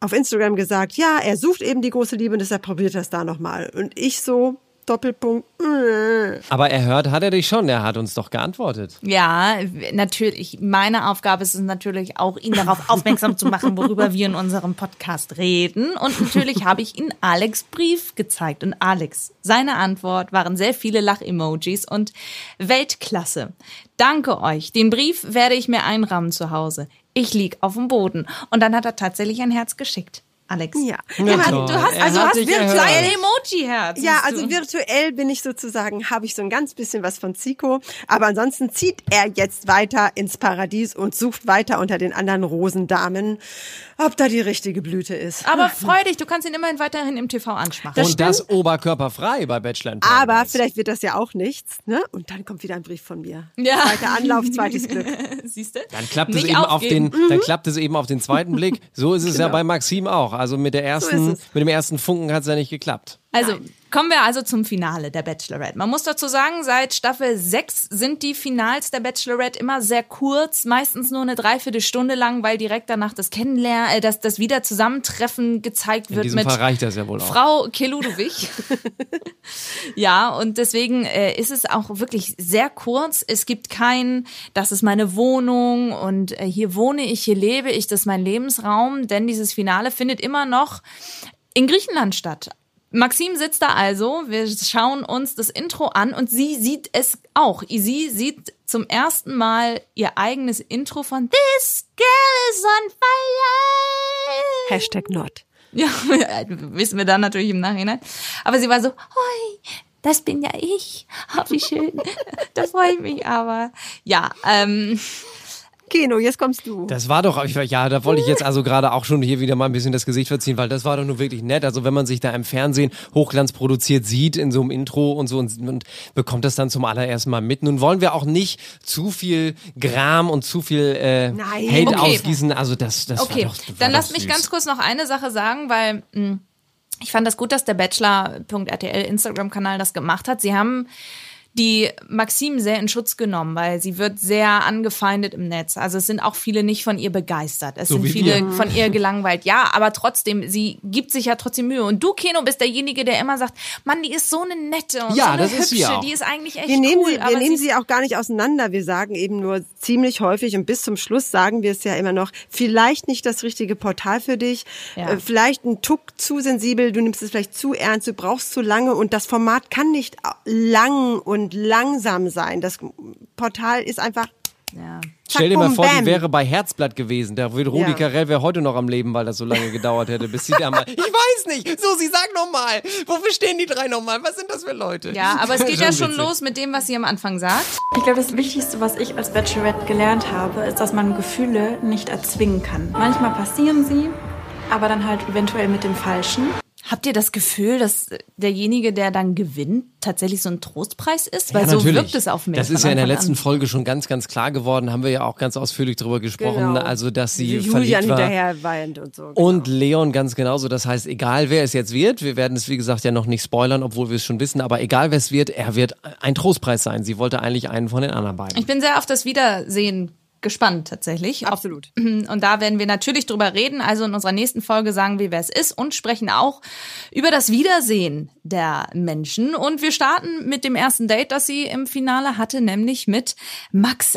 auf Instagram gesagt, ja, er sucht eben die große Liebe und deshalb probiert er es da nochmal. Und ich so, Doppelpunkt. äh. Aber er hört, hat er dich schon. Er hat uns doch geantwortet. Ja, natürlich. Meine Aufgabe ist es natürlich auch, ihn darauf aufmerksam zu machen, worüber wir in unserem Podcast reden. Und natürlich habe ich ihn Alex Brief gezeigt. Und Alex, seine Antwort waren sehr viele Lach-Emojis und Weltklasse. Danke euch. Den Brief werde ich mir einrahmen zu Hause. Ich lieg auf dem Boden. Und dann hat er tatsächlich ein Herz geschickt. Alex. Ja. Du Ja, hast, toll. du hast, also hast virtuell Emoji-Herz. Ja, also du. virtuell bin ich sozusagen, habe ich so ein ganz bisschen was von Zico. Aber ansonsten zieht er jetzt weiter ins Paradies und sucht weiter unter den anderen Rosendamen, ob da die richtige Blüte ist. Aber freu dich, du kannst ihn immerhin weiterhin im TV ansprechen. und das oberkörperfrei bei Bachelor in Aber Paradise. vielleicht wird das ja auch nichts, ne? Und dann kommt wieder ein Brief von mir. Ja. Zweiter Anlauf, zweites Glück. Siehst du? Dann klappt, es eben auf den, dann Mhm. klappt es eben auf den zweiten Blick. So ist es ja Genau. bei Maxim auch. Also mit der ersten, es. mit dem ersten Funken hat es ja nicht geklappt. Also, kommen wir also zum Finale der Bachelorette. Man muss dazu sagen, seit Staffel 6 sind die Finals der Bachelorette immer sehr kurz, meistens nur eine Dreiviertelstunde lang, weil direkt danach das Kennenlernen, äh, das, das Wiederzusammentreffen gezeigt In wird diesem mit Fall reicht das ja wohl auch. Frau Keludowig. ja, und deswegen äh, ist es auch wirklich sehr kurz. Es gibt kein, das ist meine Wohnung und äh, hier wohne ich, hier lebe ich, das ist mein Lebensraum, denn dieses Finale findet immer noch in Griechenland statt. Maxim sitzt da also, wir schauen uns das Intro an und sie sieht es auch. Sie sieht zum ersten Mal ihr eigenes Intro von This Girl is on Fire. Hashtag not. Ja, wissen wir dann natürlich im Nachhinein. Aber sie war so, hoi, das bin ja ich. Oh, wie schön. Da freue ich mich aber. Ja, ähm. Keno, jetzt kommst du. Das war doch, ja, da wollte ich jetzt also gerade auch schon hier wieder mal ein bisschen das Gesicht verziehen, weil das war doch nur wirklich nett. Also wenn man sich da im Fernsehen Hochglanz produziert sieht in so einem Intro und so und, und bekommt das dann zum allerersten Mal mit. Nun wollen wir auch nicht zu viel Gram und zu viel äh, Nein. Hate Okay. ausgießen. Also das, das okay, war doch, war dann lasst mich ganz kurz noch eine Sache sagen, weil mh, ich fand das gut, dass der Bachelor.rtl Instagram-Kanal das gemacht hat. Sie haben die Maxim sehr in Schutz genommen, weil sie wird sehr angefeindet im Netz. Also es sind auch viele nicht von ihr begeistert. Es So sind viele wir. von ihr gelangweilt. Ja, aber trotzdem, sie gibt sich ja trotzdem Mühe. Und du, Keno, bist derjenige, der immer sagt, Mann, die ist so eine nette und Ja, so eine das ist sie hübsche, auch. die ist eigentlich echt wir nehmen, cool. sie, aber wir nehmen sie sie auch gar nicht auseinander. Wir sagen eben nur ziemlich häufig und bis zum Schluss sagen wir es ja immer noch, vielleicht nicht das richtige Portal für dich, Ja. äh, vielleicht ein Tuck zu sensibel, du nimmst es vielleicht zu ernst, du brauchst zu lange und das Format kann nicht lang und langsam sein. Das Portal ist einfach ja. Stell dir mal vor, die bam. wäre bei Herzblatt gewesen. Da würde Rudi Ja. Carell wäre heute noch am Leben, weil das so lange gedauert hätte, bis sie da mal. Ich weiß nicht. Susi, sag noch mal. Wofür stehen die drei noch mal? Was sind das für Leute? Ja, aber es geht ja schon witzig. los mit dem, was sie am Anfang sagt. Ich glaube, das Wichtigste, was ich als Bachelorette gelernt habe, ist, dass man Gefühle nicht erzwingen kann. Manchmal passieren sie, aber dann halt eventuell mit dem Falschen. Habt ihr das Gefühl, dass derjenige, der dann gewinnt, tatsächlich so ein Trostpreis ist? Weil Ja, so wirkt es auf mich. Das ist ja in der letzten an. Folge schon ganz, ganz klar geworden. Haben wir ja auch ganz ausführlich drüber gesprochen. Genau. Also, dass sie Julian verliebt war. hinterher weint und so. Und Leon ganz genauso. Das heißt, egal wer es jetzt wird, wir werden es wie gesagt ja noch nicht spoilern, obwohl wir es schon wissen, aber egal wer es wird, er wird ein Trostpreis sein. Sie wollte eigentlich einen von den anderen beiden. Ich bin sehr auf das Wiedersehen gespannt tatsächlich. Absolut. Und da werden wir natürlich drüber reden. Also in unserer nächsten Folge sagen wir, wer es ist und sprechen auch über das Wiedersehen der Menschen. Und wir starten mit dem ersten Date, das sie im Finale hatte, nämlich mit Max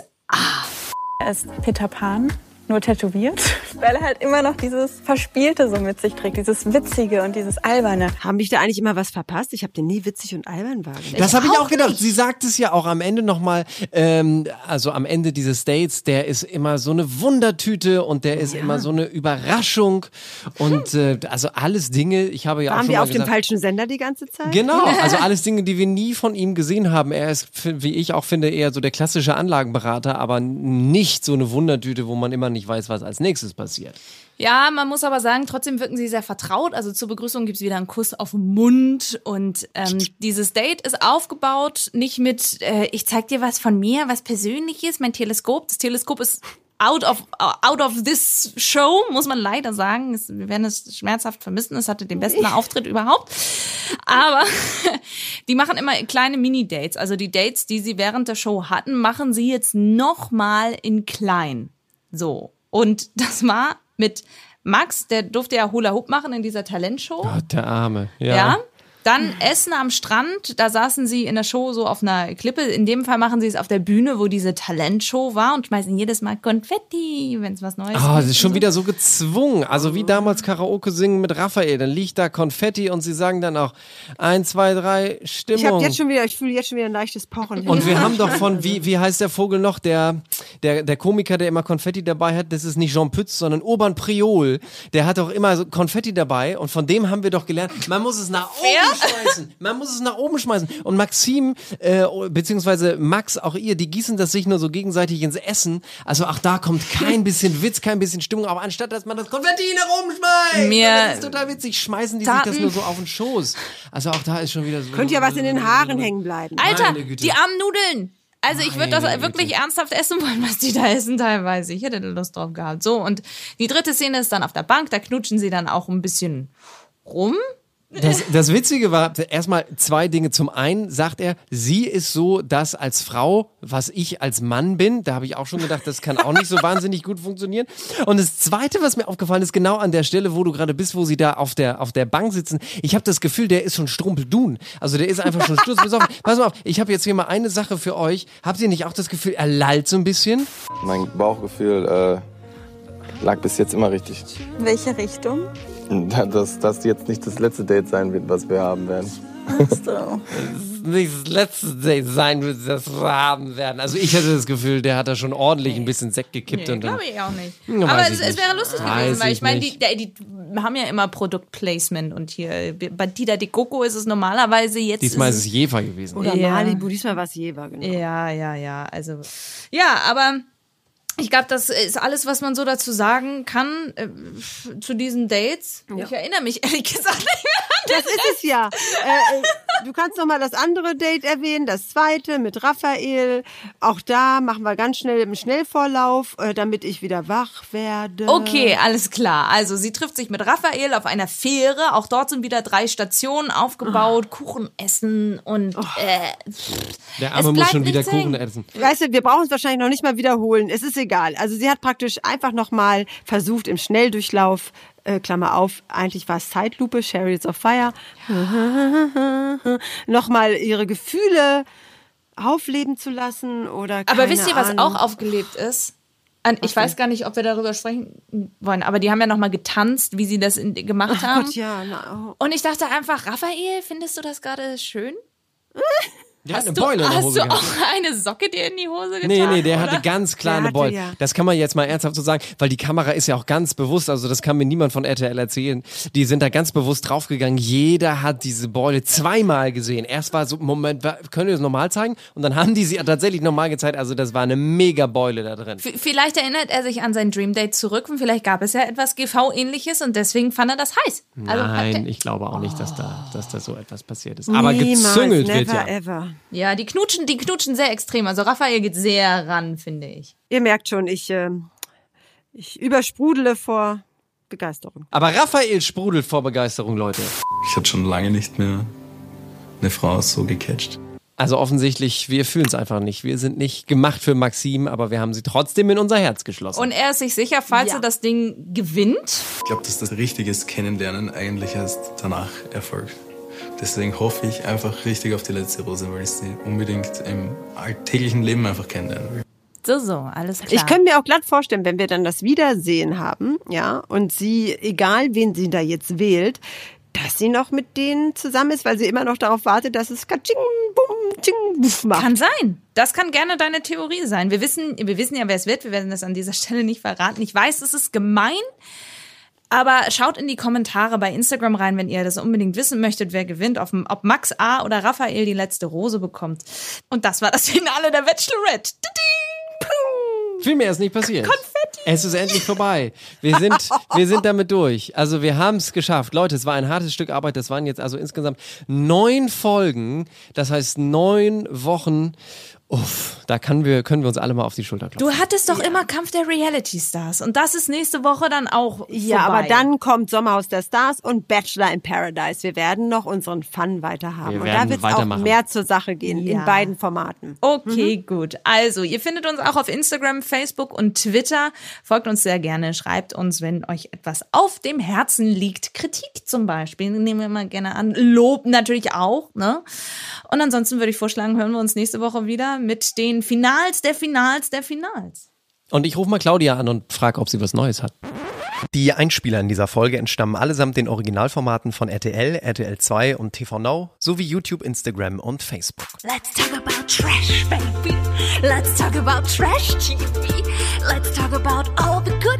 Er ist Peter Pan, nur tätowiert, weil er halt immer noch dieses Verspielte so mit sich trägt, dieses Witzige und dieses Alberne. Haben dich da eigentlich immer was verpasst? Ich habe den nie witzig und albern wahrgenommen. Das habe ich auch gedacht. Sie sagt es ja auch am Ende nochmal, ähm, also am Ende dieses Dates, der ist immer so eine Wundertüte und der ist immer so eine Überraschung und äh, also alles Dinge, ich habe ja auch Waren schon wir mal auf dem gesagt, falschen Sender die ganze Zeit? Genau, also alles Dinge, die wir nie von ihm gesehen haben. Er ist, wie ich auch finde, eher so der klassische Anlagenberater, aber nicht so eine Wundertüte, wo man immer nicht weiß, was als nächstes passiert. Ja, man muss aber sagen, trotzdem wirken sie sehr vertraut. Also zur Begrüßung gibt's wieder einen Kuss auf den Mund. Und ähm, dieses Date ist aufgebaut nicht mit, äh, ich zeig dir was von mir, was Persönliches, mein Teleskop. Das Teleskop ist out of, out of this show, muss man leider sagen. Es, wir werden es schmerzhaft vermissen. Es hatte den besten Auftritt überhaupt. Aber die machen immer kleine Mini-Dates. Also die Dates, die sie während der Show hatten, machen sie jetzt nochmal in klein. So. Und das war mit Max, der durfte ja Hula Hoop machen in dieser Talentshow. Gott, der Arme. Ja. Ja. Dann Essen am Strand, da saßen sie in der Show so auf einer Klippe. In dem Fall machen sie es auf der Bühne, wo diese Talentshow war und schmeißen jedes Mal Konfetti, wenn es was Neues Oh, das gibt ist schon so. wieder so gezwungen. Also wie damals Karaoke singen mit Raphael. Dann liegt da Konfetti und sie sagen dann auch eins, zwei, drei, Stimmung. Ich habe jetzt schon wieder, ich fühle jetzt schon wieder ein leichtes Pochen. und wir haben doch von, wie, wie heißt der Vogel noch, der, der, der Komiker, der immer Konfetti dabei hat, das ist nicht Jean Pütz, sondern Urban Priol. Der hat doch immer so Konfetti dabei und von dem haben wir doch gelernt, man muss es nach oben schmeißen. Man muss es nach oben schmeißen. Und Maxim, äh, beziehungsweise Max, auch ihr, die gießen das sich nur so gegenseitig ins Essen. Also auch da kommt kein bisschen Witz, kein bisschen Stimmung, aber anstatt, dass man das Konfetti nach oben schmeißt, Mir- das ist total witzig, schmeißen die sich das Taten- nur so auf den Schoß. Also auch da ist schon wieder so. Könnte ja was in den Haaren hängen bleiben. Alter, die armen Nudeln. Also ich würde das wirklich ernsthaft essen wollen, was die da essen teilweise. Ich hätte da Lust drauf gehabt. So, und die dritte Szene ist dann auf der Bank, da knutschen sie dann auch ein bisschen rum. Das, das Witzige war, erstmal zwei Dinge. Zum einen sagt er, sie ist so das als Frau, was ich als Mann bin. Da habe ich auch schon gedacht, das kann auch nicht so wahnsinnig gut funktionieren. Und das Zweite, was mir aufgefallen ist, genau an der Stelle, wo du gerade bist, wo sie da auf der, auf der Bank sitzen, ich habe das Gefühl, der ist schon strumpeldun. Also der ist einfach schon sturzbesoffen. Pass mal auf, ich habe jetzt hier mal eine Sache für euch. Habt ihr nicht auch das Gefühl, er lallt so ein bisschen? Mein Bauchgefühl äh, lag bis jetzt immer richtig. Welche Richtung? Dass das jetzt nicht das letzte Date sein wird, was wir haben werden. nicht das letzte Date sein wird, das wir haben werden. Also ich hatte das Gefühl, der hat da schon ordentlich ein bisschen Sekt gekippt. Nee, und dann, glaube ich auch nicht. Hm, Aber es, es nicht. wäre lustig Weiß gewesen, weil ich meine, die, die haben ja immer Produktplacement und hier bei Dida de Coco ist es normalerweise jetzt. Diesmal ist es es Jever gewesen. Oder Ja. Malibu, diesmal war es Jever, genau. Ja, ja, ja. Also ja, aber ich glaube, das ist alles, was man so dazu sagen kann äh, zu diesen Dates. Ich erinnere mich ehrlich gesagt nicht mehr an Das ist es ja. Äh, äh, du kannst noch mal das andere Date erwähnen, das zweite mit Raphael. Auch da machen wir ganz schnell im Schnellvorlauf, äh, damit ich wieder wach werde. Okay, alles klar. Also sie trifft sich mit Raphael auf einer Fähre. Auch dort sind wieder drei Stationen aufgebaut, Kuchen essen und äh, Der es Arme muss bleibt schon wieder Kuchen essen. Weißt du, wir brauchen es wahrscheinlich noch nicht mal wiederholen. Es ist egal. Also sie hat praktisch einfach noch mal versucht im Schnelldurchlauf, äh, Klammer auf, eigentlich war es Zeitlupe, Chariots of Fire, noch mal ihre Gefühle aufleben zu lassen oder Aber wisst ihr, was Ahnung. auch aufgelebt ist? An, ich weiß gar nicht, ob wir darüber sprechen wollen, aber die haben ja noch mal getanzt, wie sie das in, gemacht Ach haben. Gott, ja, na, oh. Und ich dachte einfach, Raphael, findest du das gerade schön? Der hat hast eine du, Beule in der hast Hose du gehabt. auch eine Socke dir in die Hose getan? Nee, nee, der oder? hatte ganz klar eine hatte Beule. ja. Das kann man jetzt mal ernsthaft so sagen, weil die Kamera ist ja auch ganz bewusst, also das kann mir niemand von RTL erzählen. Die sind da ganz bewusst draufgegangen. Jeder hat diese Beule zweimal gesehen. Erst war so, Moment, können wir das normal zeigen? Und dann haben die sie tatsächlich normal gezeigt. Also das war eine mega Beule da drin. V- Vielleicht erinnert er sich an sein Dream Date zurück und vielleicht gab es ja etwas GV-ähnliches und deswegen fand er das heiß. Also Nein, ich glaube auch nicht, dass da, dass da so etwas passiert ist. Aber Niemals, gezüngelt wird ja. ever. Ja, die knutschen, die knutschen sehr extrem. Also Raphael geht sehr ran, finde ich. Ihr merkt schon, ich, äh, ich übersprudele vor Begeisterung. Aber Raphael sprudelt vor Begeisterung, Leute. Ich hatte schon lange nicht mehr eine Frau so gecatcht. Also offensichtlich, wir fühlen es einfach nicht. Wir sind nicht gemacht für Maxim, aber wir haben sie trotzdem in unser Herz geschlossen. Und er ist sich sicher, falls Ja. er das Ding gewinnt, Ich glaube, dass das richtiges Kennenlernen eigentlich erst danach erfolgt. Deswegen hoffe ich einfach richtig auf die letzte Rose, weil ich sie unbedingt im alltäglichen Leben einfach kennenlernen will. so, so, alles klar. Ich könnte mir auch glatt vorstellen, wenn wir dann das Wiedersehen haben, ja, und sie, egal wen sie da jetzt wählt, dass sie noch mit denen zusammen ist, weil sie immer noch darauf wartet, dass es katsching, bum, tsching, buff macht. Kann sein. Das kann gerne deine Theorie sein. Wir wissen, wir wissen ja, wer es wird. Wir werden das an dieser Stelle nicht verraten. Ich weiß, es ist gemein. Aber schaut in die Kommentare bei Instagram rein, wenn ihr das unbedingt wissen möchtet, wer gewinnt, ob, Max A. oder Raphael die letzte Rose bekommt. Und das war das Finale der Bachelorette. Viel mehr ist nicht passiert. Konfetti. Es ist endlich vorbei. Wir sind, wir sind damit durch. Also wir haben es geschafft. Leute, es war ein hartes Stück Arbeit. Das waren jetzt also insgesamt neun Folgen. Das heißt neun Wochen. Uff, da können wir, können wir uns alle mal auf die Schulter klopfen. Du hattest doch immer Kampf der Reality Stars und das ist nächste Woche dann auch Ja, vorbei. aber dann kommt Sommerhaus der Stars und Bachelor in Paradise. Wir werden noch unseren Fun weiter haben. Wir und werden da wird es auch mehr zur Sache gehen Ja. in beiden Formaten. Okay, gut. Also, ihr findet uns auch auf Instagram, Facebook und Twitter. Folgt uns sehr gerne. Schreibt uns, wenn euch etwas auf dem Herzen liegt. Kritik zum Beispiel nehmen wir mal gerne an. Lob natürlich auch. Ne? Und ansonsten würde ich vorschlagen, hören wir uns nächste Woche wieder mit den Finals der Finals der Finals. Und ich rufe mal Claudia an und frage, ob sie was Neues hat. Die Einspieler in dieser Folge entstammen allesamt den Originalformaten von RTL, RTL 2 und TV Now sowie YouTube, Instagram und Facebook. Let's talk about trash, baby. Let's talk about trash TV. Let's talk about all the good